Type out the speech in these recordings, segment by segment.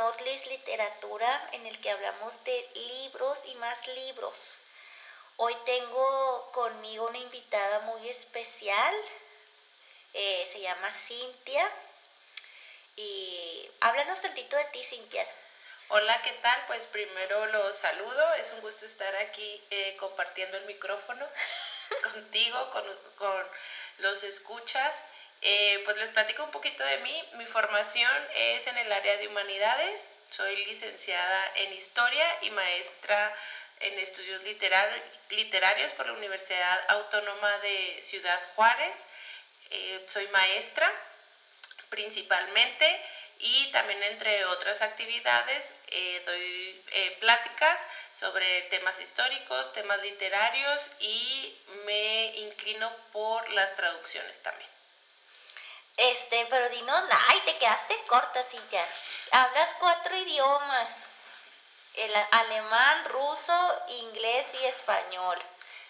Nordlis Literatura en el que hablamos de libros y más libros. Hoy tengo conmigo una invitada muy especial, eh, se llama Cintia. Y háblanos tantito de ti, Cintia. Hola, ¿qué tal? Pues primero los saludo, es un gusto estar aquí eh, compartiendo el micrófono contigo, con, con los escuchas. Eh, pues les platico un poquito de mí. Mi formación es en el área de humanidades. Soy licenciada en historia y maestra en estudios literarios por la Universidad Autónoma de Ciudad Juárez. Eh, soy maestra principalmente y también entre otras actividades eh, doy pláticas sobre temas históricos, temas literarios y me inclino por las traducciones también. Este, pero dinos, ay, te quedaste corta, Cintia. Hablas cuatro idiomas. El alemán, ruso, inglés y español.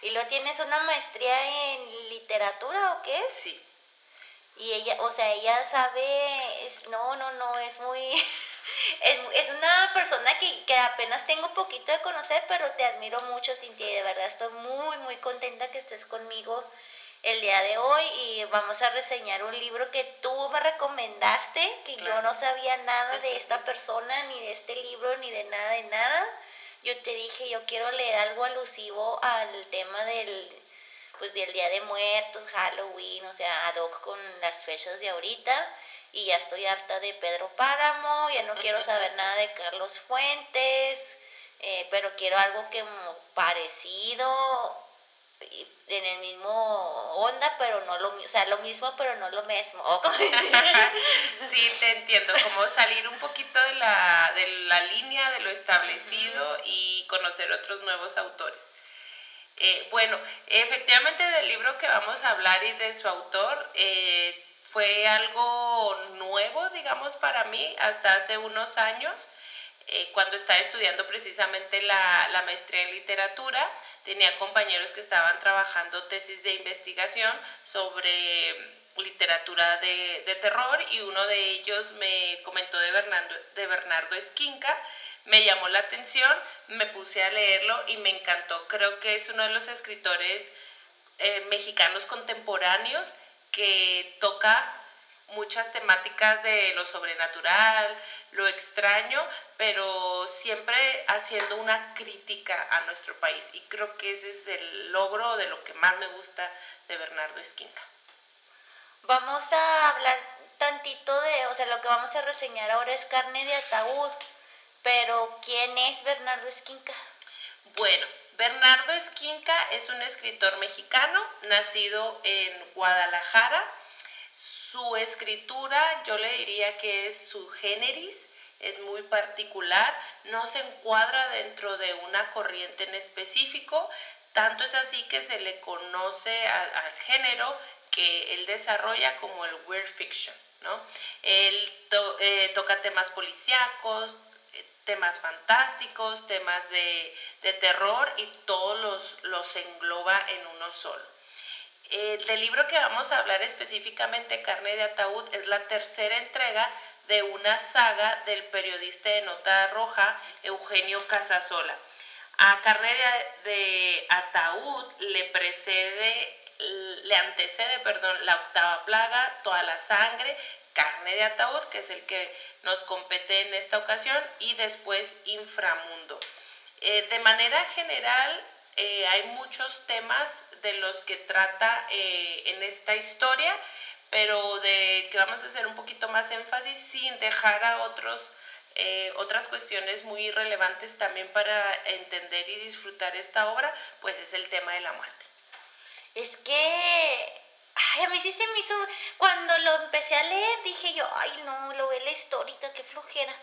¿Y lo tienes una maestría en literatura o qué? Sí. Y ella, o sea, ella sabe, es, no, no, no, es muy, es, es, una persona que, que apenas tengo poquito de conocer, pero te admiro mucho, Cintia, y de verdad estoy muy, muy contenta que estés conmigo el día de hoy y vamos a reseñar un libro que tú me recomendaste, que yo no sabía nada de esta persona, ni de este libro, ni de nada, de nada. Yo te dije, yo quiero leer algo alusivo al tema del, pues, del Día de Muertos, Halloween, o sea, ad hoc con las fechas de ahorita. Y ya estoy harta de Pedro Páramo, ya no quiero saber nada de Carlos Fuentes, eh, pero quiero algo que parecido en el mismo onda, pero no lo, o sea, lo mismo, pero no lo mismo. sí, te entiendo, como salir un poquito de la, de la línea, de lo establecido y conocer otros nuevos autores. Eh, bueno, efectivamente del libro que vamos a hablar y de su autor, eh, fue algo nuevo, digamos, para mí, hasta hace unos años, eh, cuando estaba estudiando precisamente la, la maestría en literatura tenía compañeros que estaban trabajando tesis de investigación sobre literatura de, de, terror y uno de ellos me comentó de Bernardo, de Bernardo Esquinca, me llamó la atención, me puse a leerlo y me encantó. Creo que es uno de los escritores eh, mexicanos contemporáneos que toca muchas temáticas de lo sobrenatural, lo extraño, pero siempre haciendo una crítica a nuestro país. Y creo que ese es el logro de lo que más me gusta de Bernardo Esquinca. Vamos a hablar tantito de, o sea, lo que vamos a reseñar ahora es carne de ataúd, pero ¿quién es Bernardo Esquinca? Bueno, Bernardo Esquinca es un escritor mexicano, nacido en Guadalajara, su escritura yo le diría que es su generis, es muy particular, no se encuadra dentro de una corriente en específico, tanto es así que se le conoce al género que él desarrolla como el weird fiction. ¿no? Él eh, toca temas policíacos, eh, temas fantásticos, temas de, terror y todos los, los engloba en uno solo. El del libro que vamos a hablar específicamente, Carne de Ataúd, es la tercera entrega de una saga del periodista de Nota Roja, Eugenio Casasola. A Carne de, Ataúd le precede, le antecede, perdón, la octava plaga, toda la sangre, Carne de Ataúd, que es el que nos compete en esta ocasión, y después Inframundo. Eh, de manera general, eh, hay muchos temas de los que trata eh, en esta historia, pero de que vamos a hacer un poquito más énfasis sin dejar a otros otras cuestiones muy relevantes también para entender y disfrutar esta obra, pues es el tema de la muerte. Es que Ay, a mí sí se me hizo, cuando lo empecé a leer, dije yo, ay no, lo ve la histórica, qué flojera.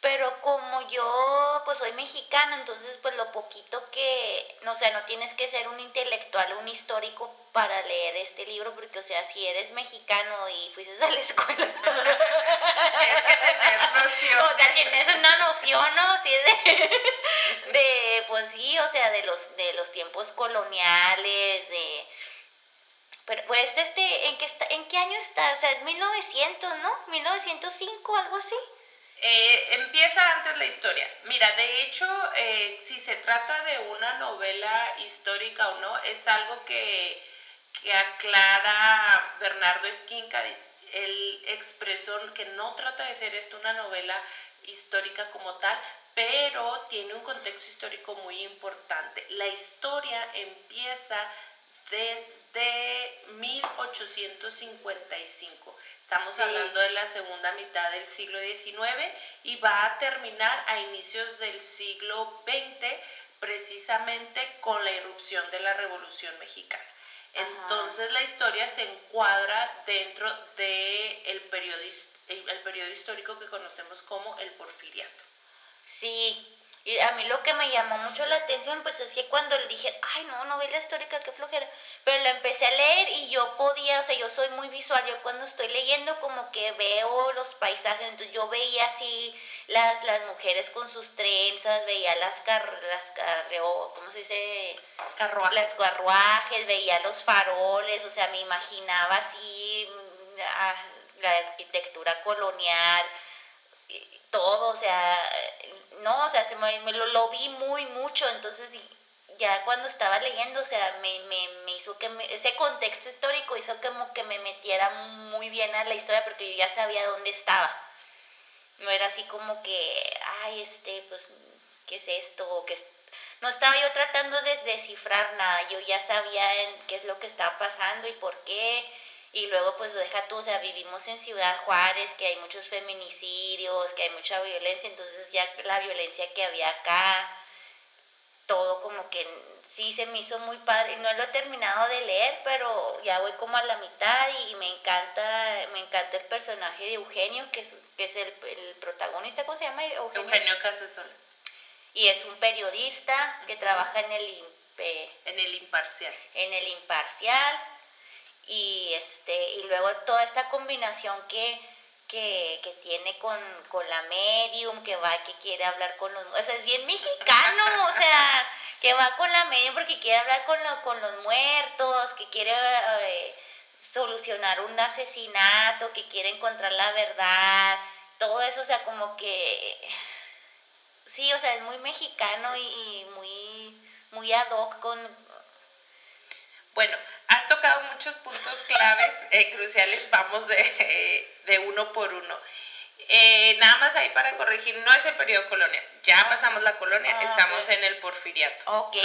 Pero como yo pues soy mexicana, entonces pues lo poquito que, no sé, no tienes que ser un intelectual, un histórico para leer este libro, porque o sea, si eres mexicano y fuiste a la escuela, tienes que tener noción. O sea, tienes una noción, ¿no? Sí, de, de, pues sí, o sea, de los, de los tiempos coloniales, de pero, pues, este, ¿en qué, está, ¿en qué año está? O sea, es 1900, ¿no? 1905, algo así. Eh, empieza antes la historia. Mira, de hecho, eh, si se trata de una novela histórica o no, es algo que, que aclara Bernardo Esquinca. Él expresó que no trata de ser esto una novela histórica como tal, pero tiene un contexto histórico muy importante. La historia empieza desde 1855. Estamos hablando de la segunda mitad del siglo XIX y va a terminar a inicios del siglo XX precisamente con la irrupción de la Revolución Mexicana. Entonces la historia se encuadra dentro del de el periodo, el periodo histórico que conocemos como el porfiriato. Sí, y a mí lo que me llamó mucho la atención, pues es que cuando le dije, ay, no, novela histórica, qué flojera, pero la empecé a leer y yo podía, o sea, yo soy muy visual, yo cuando estoy leyendo como que veo los paisajes, entonces yo veía así las, las mujeres con sus trenzas, veía las, car las carreo, ¿cómo se dice? Carruajes. Las carruajes, veía los faroles, o sea, me imaginaba así mm, ah, la arquitectura colonial, todo, o sea, no, o sea, se me, lo, lo, vi muy mucho, entonces ya cuando estaba leyendo, o sea, me, me, me hizo que ese contexto histórico hizo como que me metiera muy bien a la historia porque yo ya sabía dónde estaba. No era así como que, ay, este, pues, ¿qué es esto? ¿Qué No estaba yo tratando de descifrar nada, yo ya sabía en qué es lo que estaba pasando y por qué y luego pues deja tú, o sea, vivimos en Ciudad Juárez, que hay muchos feminicidios, que hay mucha violencia, entonces ya la violencia que había acá, todo como que sí se me hizo muy padre. No lo he terminado de leer, pero ya voy como a la mitad y me encanta, me encanta el personaje de Eugenio, que es, que es el, protagonista, ¿cómo se llama? Eugenio, Eugenio Casasola. Y es un periodista que trabaja en el, en el imparcial. En el imparcial y este y luego toda esta combinación que, que, tiene con, la medium, que va, que quiere hablar con los... O sea, es bien mexicano, o sea, que va con la medium porque quiere hablar con, con los muertos, que quiere eh, solucionar un asesinato, que quiere encontrar la verdad, todo eso, o sea, como que... Sí, o sea, es muy mexicano y, y muy, muy ad hoc con... Bueno, has tocado muchos puntos claves, eh, cruciales, vamos de, de, uno por uno. Eh, nada más ahí para corregir, no es el periodo colonia, ya pasamos la colonia, ah, estamos en el porfiriato. Ok.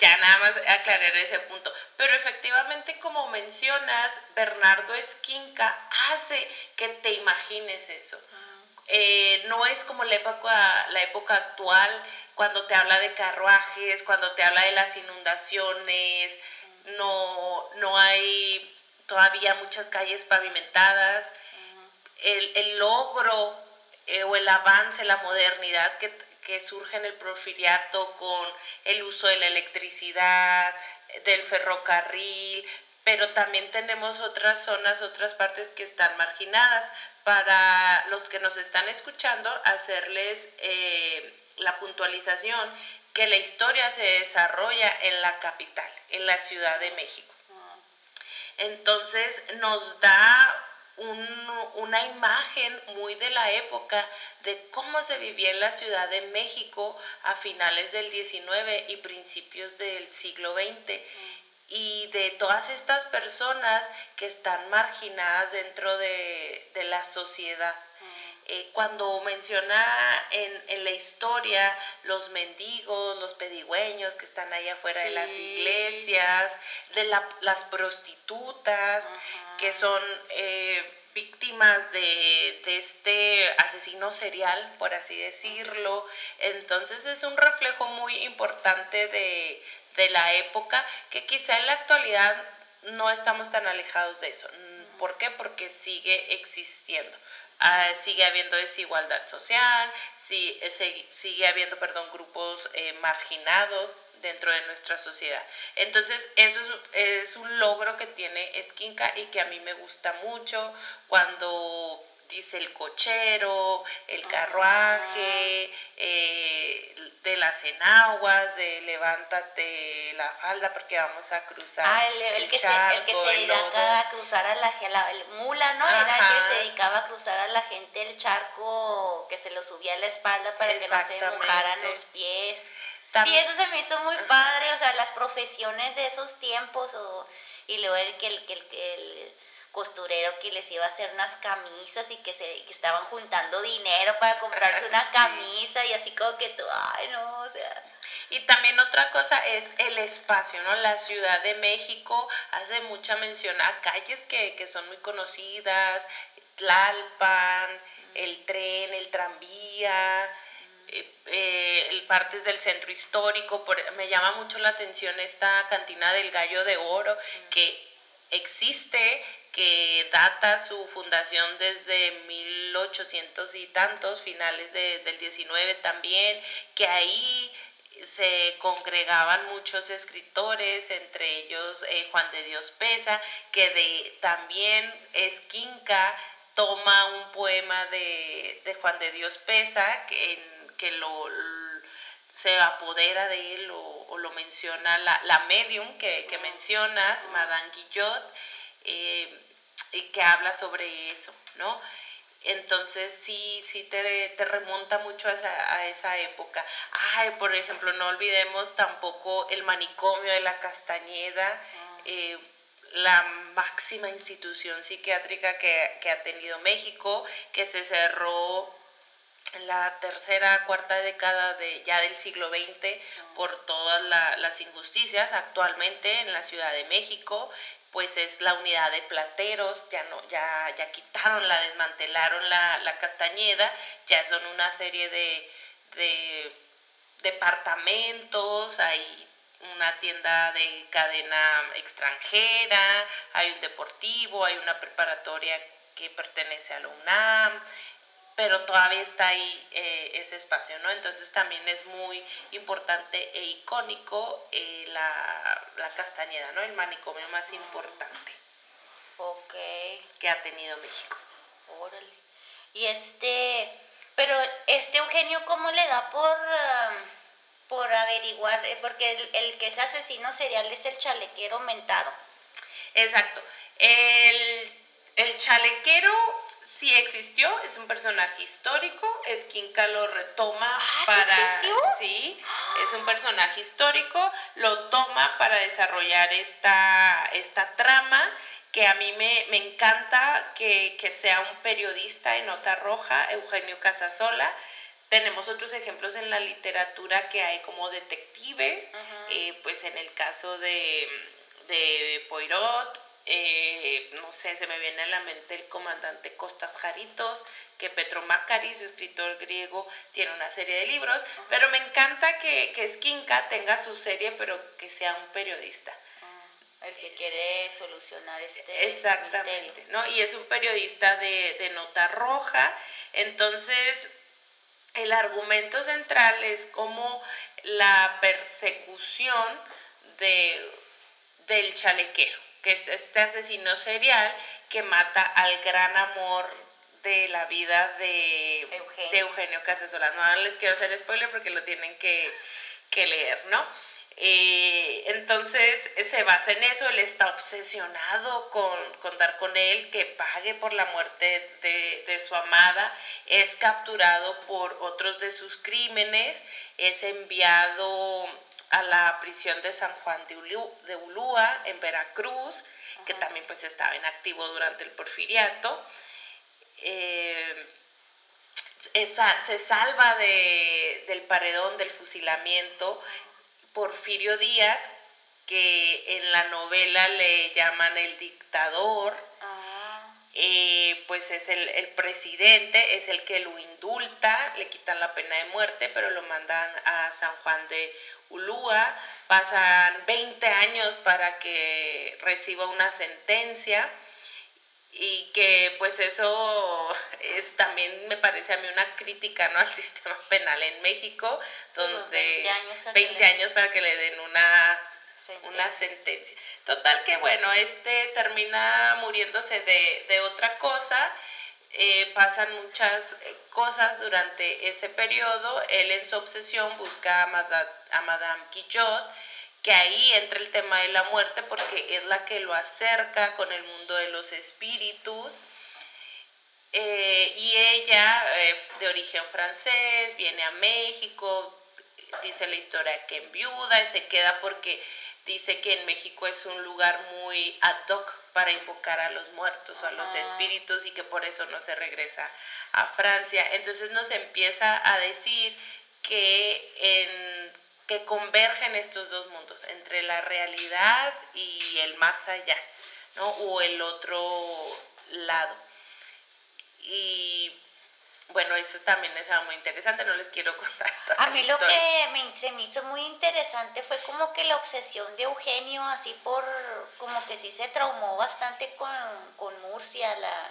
Ya nada más aclarar ese punto. Pero efectivamente, como mencionas, Bernardo Esquinca hace que te imagines eso. Ah. Eh, no es como la época, la época actual, cuando te habla de carruajes, cuando te habla de las inundaciones, no, no hay todavía muchas calles pavimentadas, el, logro eh, o el avance, la modernidad que, que surge en el porfiriato con el uso de la electricidad, del ferrocarril, pero también tenemos otras zonas, otras partes que están marginadas. Para los que nos están escuchando, hacerles eh, la puntualización que la historia se desarrolla en la capital, en la Ciudad de México. Entonces nos da una imagen muy de la época de cómo se vivía en la Ciudad de México a finales del 19 y principios del siglo XX y de todas estas personas que están marginadas dentro de, la sociedad. Eh, cuando menciona en, en, la historia los mendigos, los pedigüeños que están ahí afuera de las iglesias, de las prostitutas, que son... Eh, víctimas de, de, este asesino serial, por así decirlo. Entonces es un reflejo muy importante de, de la época que quizá en la actualidad no estamos tan alejados de eso. ¿Por qué? Porque sigue existiendo. Ah, sigue habiendo desigualdad social, sí, sigue habiendo, perdón, grupos eh, marginados dentro de nuestra sociedad. Entonces, eso es, es, un logro que tiene Esquinca y que a mí me gusta mucho cuando dice el cochero, el carruaje, eh, de las enaguas, de levántate la falda porque vamos a cruzar ah, el, que se, el que se dedicaba a cruzar a la, el mula, ¿no? Era el que se dedicaba a cruzar a la gente el charco que se lo subía a la espalda para que no se mojaran los pies. sí, eso se me hizo muy padre, o sea, las profesiones de esos tiempos, o, y luego el que el, el, el costurero que les iba a hacer unas camisas y que se que estaban juntando dinero para comprarse una camisa y así como que tú, ay no, o sea. Y también otra cosa es el espacio, ¿no? La Ciudad de México hace mucha mención a calles que, que son muy conocidas, Tlalpan, el tren, el tranvía, eh, eh partes del centro histórico. Por, me llama mucho la atención esta cantina del Gallo de Oro, que existe que data su fundación desde 1800 y tantos, finales del 19 también, que ahí se congregaban muchos escritores, entre ellos eh, Juan de Dios Pesa, que de, también Esquinca toma un poema de, Juan de Dios Pesa, que, que lo, se apodera de él o, lo menciona la, la medium que, que mencionas, Madame Guillot, eh, y que habla sobre eso, ¿no? Entonces sí, sí te, te remonta mucho a esa, a esa, época. Ay, por ejemplo, no olvidemos tampoco el manicomio de la Castañeda, ah. eh, la máxima institución psiquiátrica que, que, ha tenido México, que se cerró en la tercera, cuarta década de, ya del siglo XX ah. por todas las injusticias actualmente en la Ciudad de México, pues es la unidad de plateros, ya no, ya, ya quitaron, la desmantelaron la, la Castañeda, ya son una serie de, de departamentos, hay una tienda de cadena extranjera, hay un deportivo, hay una preparatoria que pertenece a la UNAM, pero todavía está ahí eh, ese espacio, ¿no? Entonces también es muy importante e icónico eh, la, la, Castañeda, ¿no? El manicomio más importante. Ok. Que ha tenido México. Órale. Y este, pero este Eugenio, ¿cómo le da por, um, por averiguar? Eh, porque el, el, que es asesino serial es el chalequero mentado. Exacto. El, el chalequero sí existió, es un personaje histórico, Esquinca lo retoma ¿Ah, para... ¿sí, sí, es un personaje histórico, lo toma para desarrollar esta, esta trama que a mí me, me encanta que, que, sea un periodista en nota roja, Eugenio Casasola. Tenemos otros ejemplos en la literatura que hay como detectives, eh, pues en el caso de, de Poirot, eh, no sé, se me viene a la mente el comandante Costas Jaritos, que Petro Macaris, escritor griego, tiene una serie de libros, pero me encanta que, que Skinka tenga su serie, pero que sea un periodista. Ah, el que quiere solucionar este Exactamente, ¿no? Y es un periodista de, de nota roja, entonces el argumento central es como la persecución de, del chalequero que es este asesino serial que mata al gran amor de la vida de Eugenio, de Eugenio Casasola. No les quiero hacer spoiler porque lo tienen que, leer, ¿no? Eh, entonces se basa en eso, él está obsesionado con, dar con él, que pague por la muerte de, de, su amada, es capturado por otros de sus crímenes, es enviado a la prisión de San Juan de, Ulúa, en Veracruz, que también pues estaba en activo durante el porfiriato. Eh, se salva de, del paredón, del fusilamiento, Porfirio Díaz, que en la novela le llaman el dictador, ah. Eh, pues es el, el, presidente, es el que lo indulta, le quitan la pena de muerte, pero lo mandan a San Juan de Ulúa, pasan 20 años para que reciba una sentencia y que pues eso es también me parece a mí una crítica no al sistema penal en México donde 20 años, para que le den una una sentencia. Total que bueno este termina muriéndose de, de otra cosa. Eh, pasan muchas eh, cosas durante ese periodo. Él en su obsesión busca a, a Madame Quillot que ahí entra el tema de la muerte porque es la que lo acerca con el mundo de los espíritus. Eh, y ella, de origen francés, viene a México, dice la historia que viuda y se queda porque dice que en México es un lugar muy ad hoc para invocar a los muertos o a los espíritus y que por eso no se regresa a Francia. Entonces nos empieza a decir que en que convergen estos dos mundos, entre la realidad y el más allá, ¿no? O el otro lado. Y bueno, eso también es algo muy interesante, no les quiero contar. A mí lo que me, se me hizo muy interesante fue como que la obsesión de Eugenio, así por, como que sí se traumó bastante con, con Murcia, la,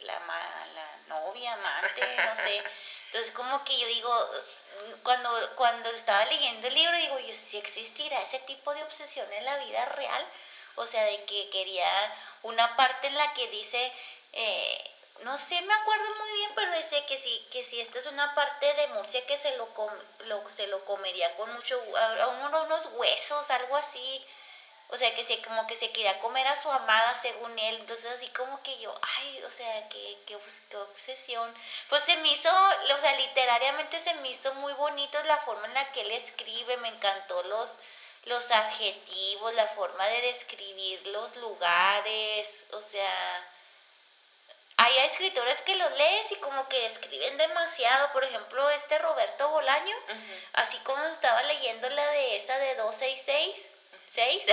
la, la novia, amante, no sé. Entonces como que yo digo, cuando, cuando estaba leyendo el libro, digo, yo, si existirá ese tipo de obsesión en la vida real, o sea, de que quería una parte en la que dice, eh, no sé, me acuerdo muy pero dice que si, que si esta es una parte de Murcia que se lo, lo se lo comería con mucho, a unos huesos, algo así, o sea, que se, como que se quería comer a su amada según él. Entonces así como que yo, ay, o sea, qué, qué, obsesión. Pues se me hizo, o sea, literariamente se me hizo muy bonito la forma en la que él escribe. Me encantó los, los adjetivos, la forma de describir los lugares. O sea, escritores que los lees y como que escriben demasiado. Por ejemplo, este Roberto Bolaño, así como estaba leyendo la de esa de 266 seis,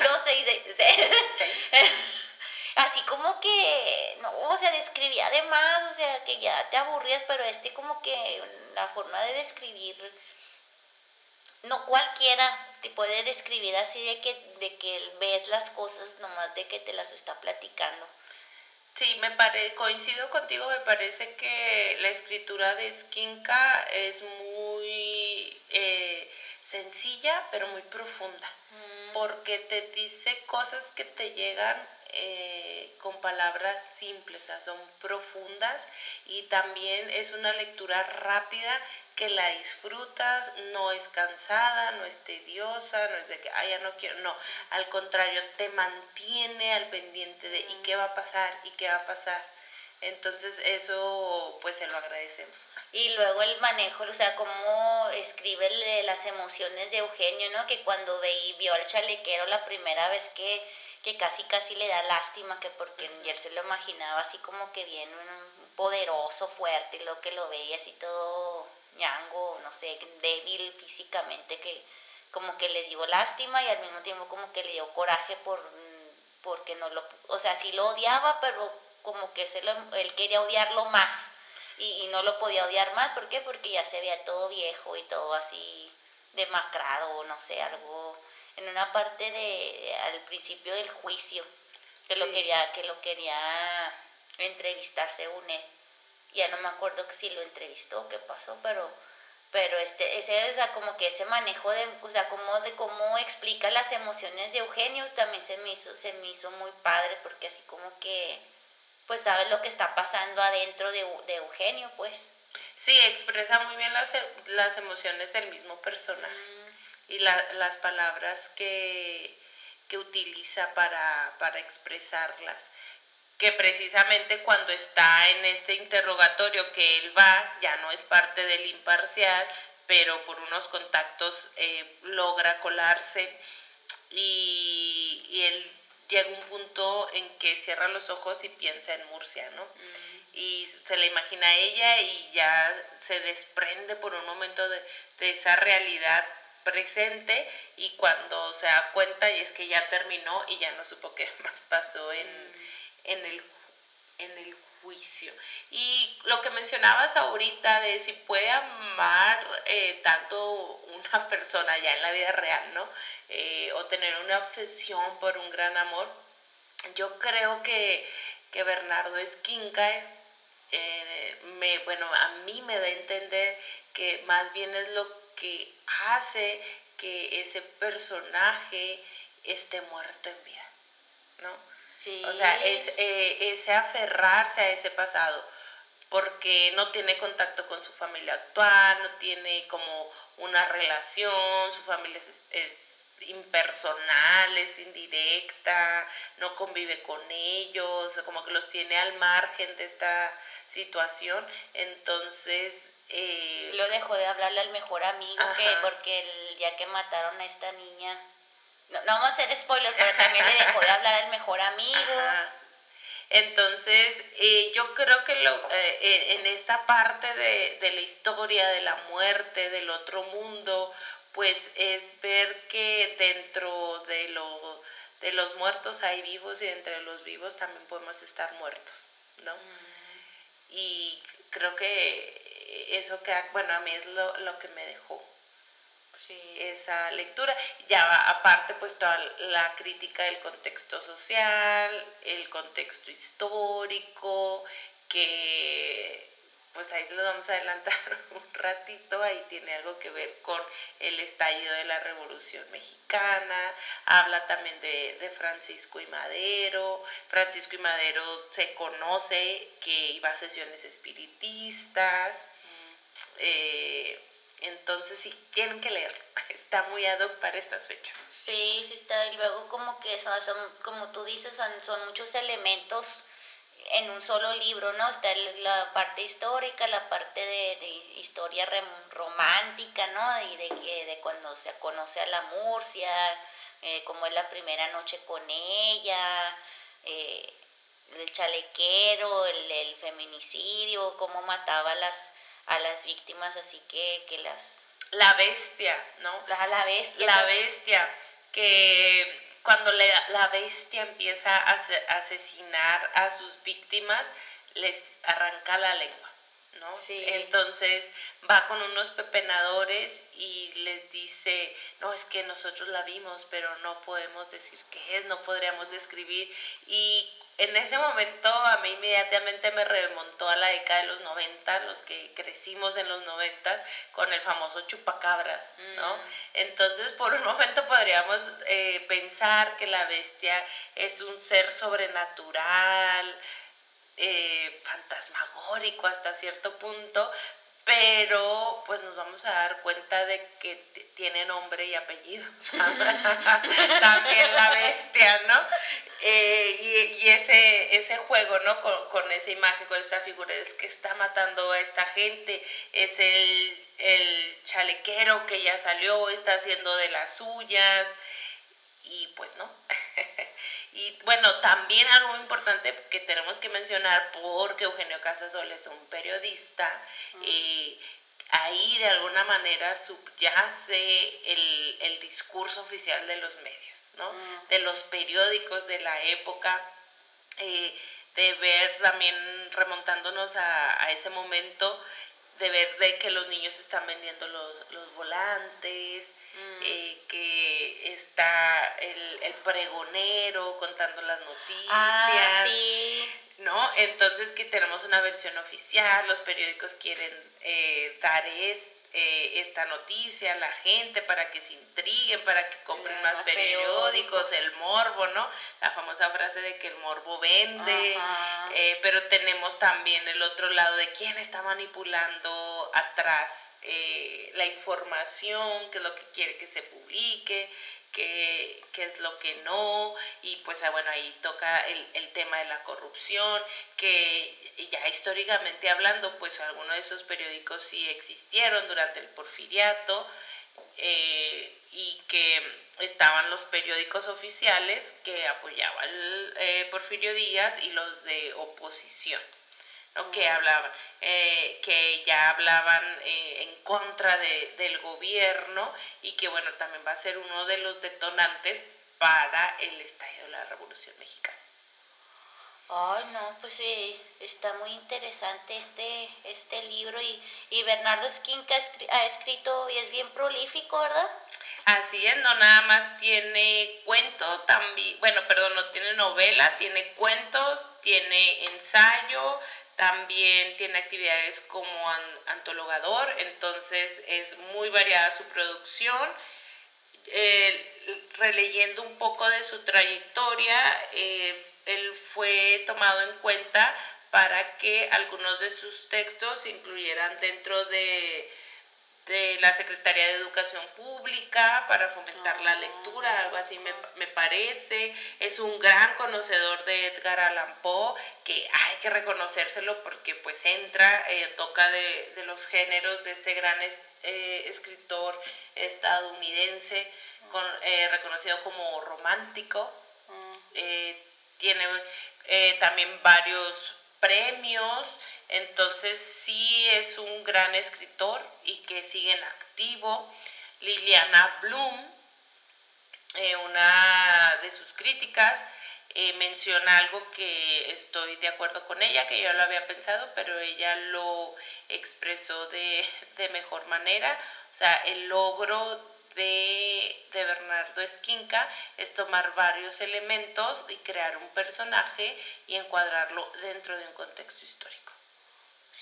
no, seis, seis, Así como que, no, o sea, describía además, o sea, que ya te aburrías, pero este como que la forma de describir, no cualquiera te puede describir así de que, de que ves las cosas nomás de que te las está platicando. Sí, me pare, coincido contigo, me parece que la escritura de Skinka es muy eh, sencilla, pero muy profunda porque te dice cosas que te llegan eh, con palabras simples, o sea, son profundas y también es una lectura rápida que la disfrutas, no es cansada, no es tediosa, no es de que, ah, ya no quiero, no, al contrario, te mantiene al pendiente de, ¿y qué va a pasar? ¿y qué va a pasar? Entonces eso pues se lo agradecemos. Y luego el manejo, o sea, cómo escribe las emociones de Eugenio, ¿no? Que cuando ve vio al chalequero la primera vez que, que casi casi le da lástima, que porque él se lo imaginaba así como que bien poderoso, fuerte, y lo que lo veía así todo ñango, no sé, débil físicamente, que como que le dio lástima y al mismo tiempo como que le dio coraje por porque no lo, o sea, sí lo odiaba, pero como que se lo, él quería odiarlo más y, no lo podía odiar más. ¿Por qué? Porque ya se veía todo viejo y todo así demacrado no sé, algo en una parte de al principio del juicio que lo quería que lo quería entrevistar según él. Ya no me acuerdo si lo entrevistó qué pasó, pero pero este ese o sea, como que ese manejo de o sea como de cómo explica las emociones de Eugenio también se me hizo se me hizo muy padre porque así como que pues sabes lo que está pasando adentro de, de Eugenio, pues. Sí, expresa muy bien las, las emociones del mismo personaje mm. y la, las palabras que, que utiliza para, para expresarlas. Que precisamente cuando está en este interrogatorio que él va, ya no es parte del imparcial, pero por unos contactos eh, logra colarse y, y él llega un punto en que cierra los ojos y piensa en Murcia, ¿no? Mm. Y se le imagina a ella y ya se desprende por un momento de, esa realidad presente y cuando se da cuenta y es que ya terminó y ya no supo qué más pasó en, mm. en, el, en el juicio. Y lo que mencionabas ahorita de si puede amar eh, tanto una persona ya en la vida real, ¿no? Eh, o tener una obsesión por un gran amor, yo creo que, que Bernardo Esquinca, eh, me, bueno, a mí me da a entender que más bien es lo que hace que ese personaje esté muerto en vida, ¿no? O sea, es eh, ese aferrarse a ese pasado, porque no tiene contacto con su familia actual, no tiene como una relación, su familia es, impersonal, es indirecta, no convive con ellos, como que los tiene al margen de esta situación, entonces... Eh, Lo dejó de hablarle al mejor amigo que porque el día que mataron a esta niña no, vamos a hacer spoiler, pero también le dejó de hablar al mejor amigo. Entonces, eh, yo creo que lo, eh, en esta parte de, de, la historia, de la muerte, del otro mundo, pues es ver que dentro de, lo, de los muertos hay vivos y entre los vivos también podemos estar muertos, ¿no? Y creo que eso que, bueno, a mí es lo, lo que me dejó esa lectura. Ya aparte pues toda la crítica del contexto social, el contexto histórico, que pues ahí lo vamos a adelantar un ratito, ahí tiene algo que ver con el estallido de la Revolución Mexicana, habla también de, Francisco y Madero, Francisco y Madero se conoce que iba a sesiones espiritistas, eh, entonces sí, tienen que leer. Está muy ad hoc para estas fechas. Sí, sí está. Y luego como que son, como tú dices, son, muchos elementos en un solo libro, ¿no? Está la parte histórica, la parte de, historia romántica, ¿no? Y de que de cuando se conoce a la Murcia, eh, cómo es la primera noche con ella, eh, el chalequero, el, el feminicidio, cómo mataba a las a las víctimas, así que, que las... La bestia, ¿no? La, la bestia. La bestia, que cuando la bestia empieza a asesinar a sus víctimas, les arranca la lengua. ¿No? Entonces va con unos pepenadores y les dice, no, es que nosotros la vimos, pero no podemos decir qué es, no podríamos describir. Y en ese momento a mí inmediatamente me remontó a la década de los 90, los que crecimos en los 90 con el famoso chupacabras, ¿no? Mm. Entonces por un momento podríamos eh, pensar que la bestia es un ser sobrenatural, eh, fantasmagórico hasta cierto punto, pero pues nos vamos a dar cuenta de que tiene nombre y apellido. También la bestia, ¿no? Eh, y, ese, ese juego, ¿no? Con, esa imagen, con esta figura, es que está matando a esta gente, es el, el chalequero que ya salió, está haciendo de las suyas, y pues no. y bueno, también algo importante que tenemos que mencionar, porque Eugenio Casasol es un periodista, eh, ahí de alguna manera subyace el, el, discurso oficial de los medios, ¿no? De los periódicos de la época. Eh, de ver también remontándonos a, a ese momento de ver de que los niños están vendiendo los, los volantes, mm. eh, que está el, el, pregonero contando las noticias, ah, ¿no? Entonces que tenemos una versión oficial, los periódicos quieren eh, dar esto eh, esta noticia a la gente para que se intriguen, para que compren más, periódicos, el morbo, ¿no? La famosa frase de que el morbo vende, eh, pero tenemos también el otro lado de quién está manipulando atrás eh, la información, qué es lo que quiere que se publique, qué, es lo que no, y pues ah, bueno, ahí toca el, el, tema de la corrupción, que ya históricamente hablando, pues algunos de esos periódicos sí existieron durante el porfiriato, eh, y que estaban los periódicos oficiales que apoyaban eh, Porfirio Díaz y los de oposición. Que hablaban, eh, que ya hablaban eh, en contra de, del gobierno y que bueno, también va a ser uno de los detonantes para el estallido de la Revolución Mexicana. Ay, no, pues sí, está muy interesante este, este libro y, y Bernardo Esquinca ha escrito y es bien prolífico, ¿verdad? Así es, no nada más tiene cuento, también, bueno, perdón, no tiene novela, tiene cuentos, tiene ensayo, también tiene actividades como antologador, entonces es muy variada su producción. releyendo un poco de su trayectoria, eh, él fue tomado en cuenta para que algunos de sus textos se incluyeran dentro de de la Secretaría de Educación Pública para fomentar la lectura, algo así me, parece. Es un gran conocedor de Edgar Allan Poe, que hay que reconocérselo porque pues entra, eh, toca de, los géneros de este gran eh, escritor estadounidense, con, eh, reconocido como romántico. tiene también varios premios. Entonces sí es un gran escritor y que sigue en activo. Liliana Bloom, eh, una de sus críticas, eh, menciona algo que estoy de acuerdo con ella, que yo lo había pensado, pero ella lo expresó de, mejor manera. O sea, el logro de, de, Bernardo Esquinca es tomar varios elementos y crear un personaje y encuadrarlo dentro de un contexto histórico.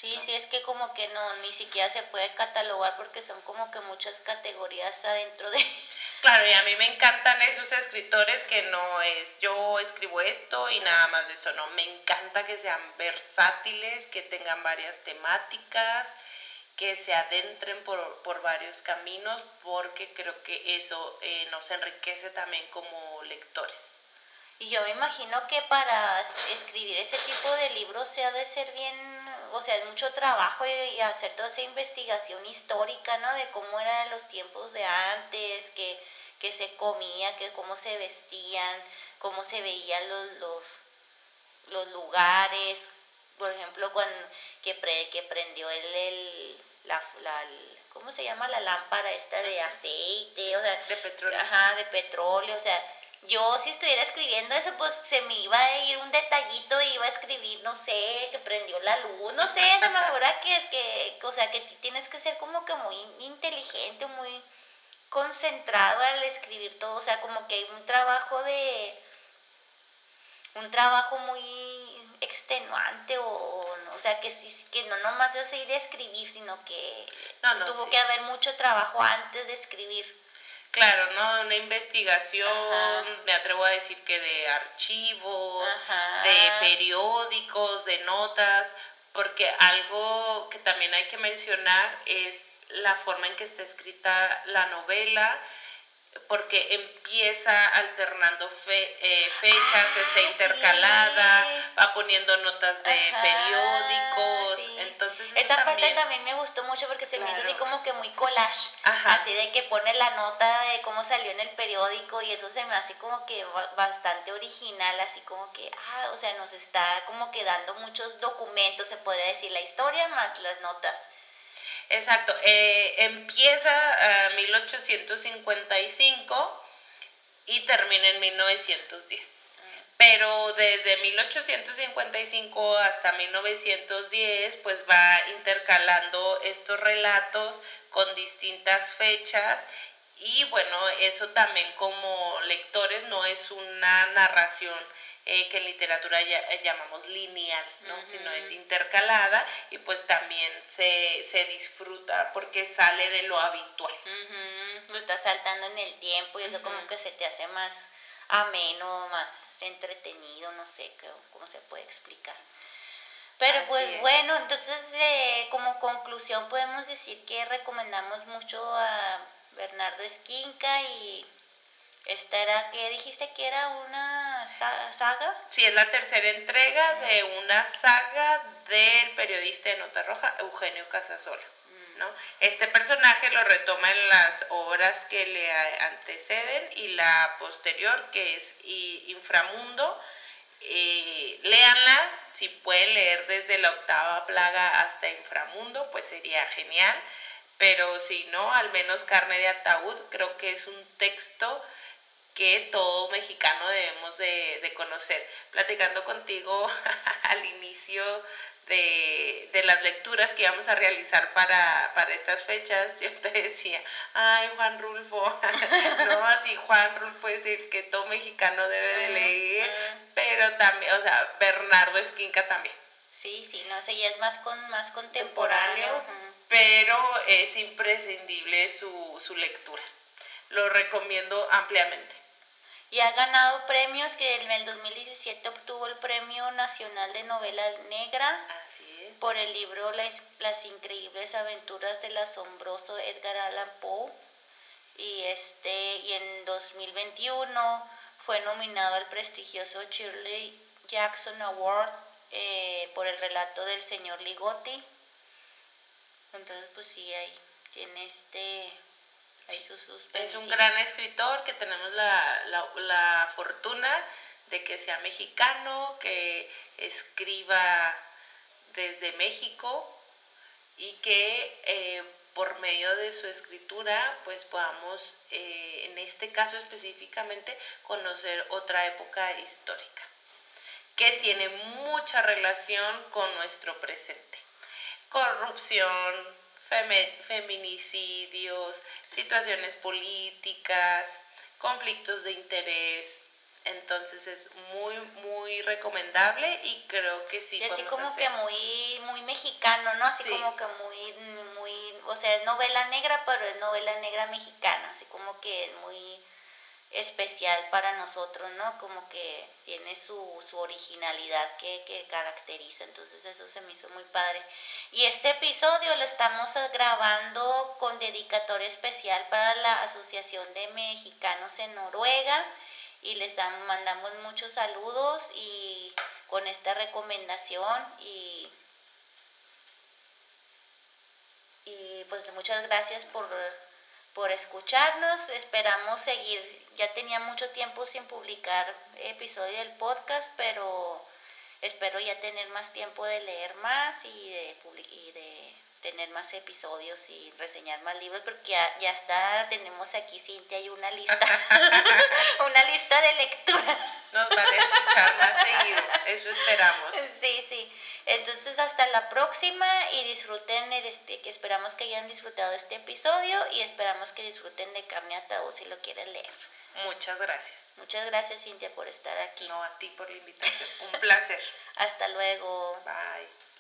Sí, sí, es que como que no, ni siquiera se puede catalogar porque son como que muchas categorías adentro de... Claro, y a mí me encantan esos escritores que no es yo escribo esto y nada más de eso, no, me encanta que sean versátiles, que tengan varias temáticas, que se adentren por, por varios caminos, porque creo que eso eh, nos enriquece también como lectores. Y yo me imagino que para escribir ese tipo de libros se ha de ser bien, o sea, es mucho trabajo y, hacer toda esa investigación histórica, ¿no? De cómo eran los tiempos de antes, que, que se comía, que cómo se vestían, cómo se veían los, los, los lugares. Por ejemplo, cuando que, que prendió el, el la, la, ¿cómo se llama? La lámpara esta de aceite, o sea, de petróleo. Ajá, de petróleo, o sea, yo si estuviera escribiendo eso, pues se me iba a ir un detallito y iba a escribir, no sé, que prendió la luz, no sé, se me acuerda que es que, o sea, que tienes que ser como que muy inteligente, muy concentrado al escribir todo, o sea, como que hay un trabajo de, un trabajo muy extenuante o, o sea, que, que no nomás es así de escribir, sino que tuvo que haber mucho trabajo antes de escribir. Claro, ¿no? Una investigación, me atrevo a decir que de archivos, de periódicos, de notas, porque algo que también hay que mencionar es la forma en que está escrita la novela, porque empieza alternando eh, fechas, ah, está intercalada, va poniendo notas de periódicos, entonces esa parte también me gustó mucho porque se me hizo así como que muy collage, así de que pone la nota de cómo salió en el periódico y eso se me hace como que bastante original, así como que, ah, o sea, nos está como que dando muchos documentos, se podría decir, la historia más las notas. Exacto, eh, empieza en 1855 y termina en 1910. Pero desde 1855 hasta 1910, pues va intercalando estos relatos con distintas fechas y bueno, eso también como lectores no es una narración eh, que en literatura eh, llamamos lineal, ¿no? sino es intercalada y pues también se, se disfruta porque sale de lo habitual. Lo está saltando en el tiempo y eso como que se te hace más ameno, más entretenido, no sé cómo se puede explicar. Pero pues bueno, entonces eh, como conclusión podemos decir que recomendamos mucho a Bernardo Esquinca y esta era, ¿qué dijiste que era una saga? Sí, es la tercera entrega de una saga del periodista de Nota Roja, Eugenio Casasola. ¿no? Este personaje lo retoma en las obras que le anteceden y la posterior, que es Inframundo. Eh, léanla, si pueden leer desde la octava plaga hasta Inframundo, pues sería genial. Pero si no, al menos Carne de Ataúd, creo que es un texto que todo mexicano debemos de, de conocer. Platicando contigo al inicio de, de, las lecturas que íbamos a realizar para, para estas fechas, yo te decía, ay, Juan Rulfo, no, así Juan Rulfo es el que todo mexicano debe de leer, pero también, o sea, Bernardo Esquinca también. Sí, sí, no sé, ya es más, con, más contemporáneo, pero es imprescindible su, su lectura. Lo recomiendo ampliamente y ha ganado premios que en el 2017 obtuvo el Premio Nacional de Novela Negra por el libro Las, increíbles aventuras del asombroso Edgar Allan Poe. Y este y en 2021 fue nominado al prestigioso Shirley Jackson Award eh, por el relato del señor Ligotti entonces pues sí ahí tiene este es un gran escritor que tenemos la, fortuna de que sea mexicano, que escriba desde México y que eh, por medio de su escritura pues podamos eh, en este caso específicamente conocer otra época histórica que tiene mucha relación con nuestro presente. Corrupción, feminicidios, situaciones políticas, conflictos de interés. Entonces es muy, muy recomendable y creo que sí. Y así como que muy, muy mexicano, ¿no? Así como que muy, muy, o sea, es novela negra, pero es novela negra mexicana, así como que es muy especial para nosotros, ¿no? Como que tiene su, su originalidad que, que, caracteriza, entonces eso se me hizo muy padre. Y este episodio lo estamos grabando con dedicatoria especial para la Asociación de Mexicanos en Noruega y les damos, mandamos muchos saludos y con esta recomendación y, y pues muchas gracias por por escucharnos. Esperamos seguir. Ya tenía mucho tiempo sin publicar episodio del podcast, pero espero ya tener más tiempo de leer más y de, y de tener más episodios y reseñar más libros porque ya, ya está, tenemos aquí Cintia y una lista, una lista de lectura. Nos van a escuchar más seguido, eso esperamos. Sí, sí. Entonces hasta la próxima y disfruten el este, que esperamos que hayan disfrutado este episodio y esperamos que disfruten de Carne Ataúd si lo quieren leer. Muchas gracias. Muchas gracias Cintia por estar aquí. No, a ti por la invitación. Un placer. hasta luego. Bye.